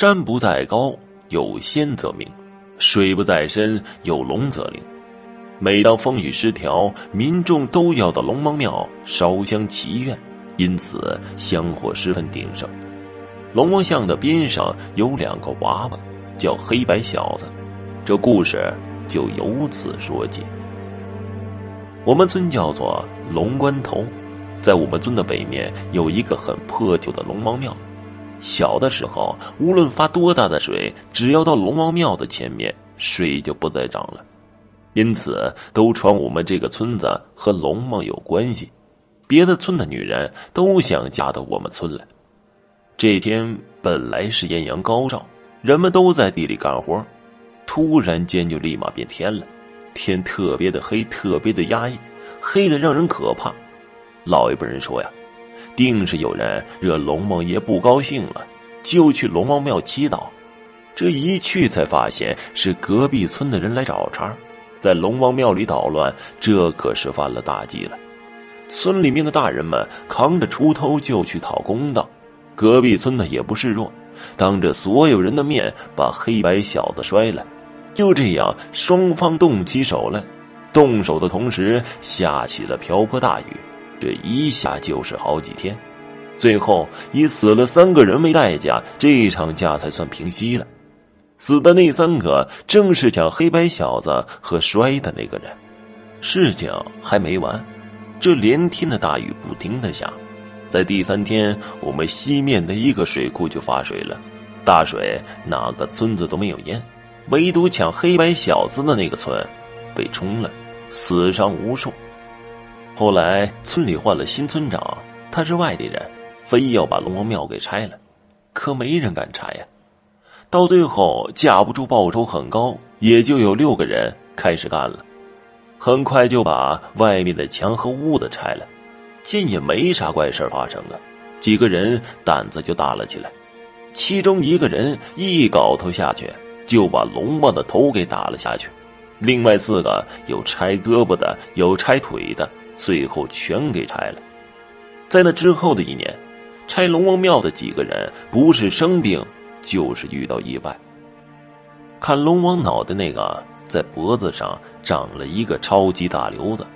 山不在高，有仙则名；水不在深，有龙则灵。每当风雨失调，民众都要到龙王庙烧香祈愿，因此香火十分鼎盛。龙王像的边上有两个娃娃，叫黑白小子。这故事就由此说起。我们村叫做龙关头，在我们村的北面有一个很破旧的龙王庙。小的时候，无论发多大的水，只要到龙王庙的前面，水就不再涨了。因此，都传我们这个村子和龙王有关系。别的村的女人都想嫁到我们村来。这天本来是艳阳高照，人们都在地里干活，突然间就立马变天了。天特别的黑，特别的压抑，黑的让人可怕。老一辈人说呀，定是有人惹龙王爷不高兴了，就去龙王庙祈祷。这一去才发现是隔壁村的人来找茬，在龙王庙里捣乱，这可是犯了大忌了。村里面的大人们扛着锄头就去讨公道，隔壁村的也不示弱，当着所有人的面把黑白小子摔了。就这样，双方动起手来。动手的同时，下起了瓢泼大雨，这一下就是好几天。最后以死了三个人为代价，这场架才算平息了。死的那三个正是抢黑白小子和摔的那个人。事情还没完，这连天的大雨不停的下，在第三天，我们西面的一个水库就发水了，大水哪个村子都没有淹。唯独抢黑白小子的那个村，被冲了，死伤无数。后来村里换了新村长，他是外地人，非要把龙王庙给拆了，可没人敢拆呀。到最后架不住报酬很高，也就有六个人开始干了，很快就把外面的墙和屋子拆了。见也没啥怪事发生啊，几个人胆子就大了起来。其中一个人一镐头下去。就把龙王的头给打了下去，另外四个有拆胳膊的，有拆腿的，最后全给拆了。在那之后的一年，拆龙王庙的几个人不是生病，就是遇到意外。看龙王脑袋那个，在脖子上长了一个超级大瘤子，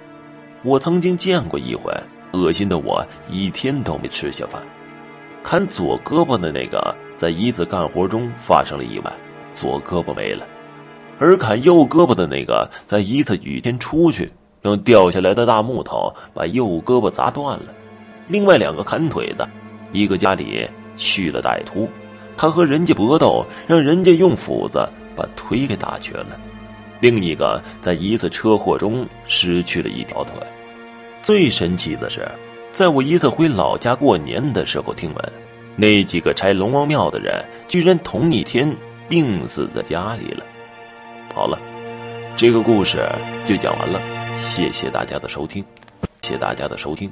我曾经见过一回，恶心的我一天都没吃下饭。看左胳膊的那个，在一次干活中发生了意外。左胳膊没了，而砍右胳膊的那个，在一次雨天出去，用掉下来的大木头把右胳膊砸断了。另外两个砍腿的，一个家里去了歹徒，他和人家搏斗，让人家用斧子把腿给打瘸了。另一个在一次车祸中失去了一条腿。最神奇的是，在我一次回老家过年的时候，听闻那几个拆龙王庙的人，居然同一天。病死在家里了。好了，这个故事就讲完了。谢谢大家的收听，谢谢大家的收听。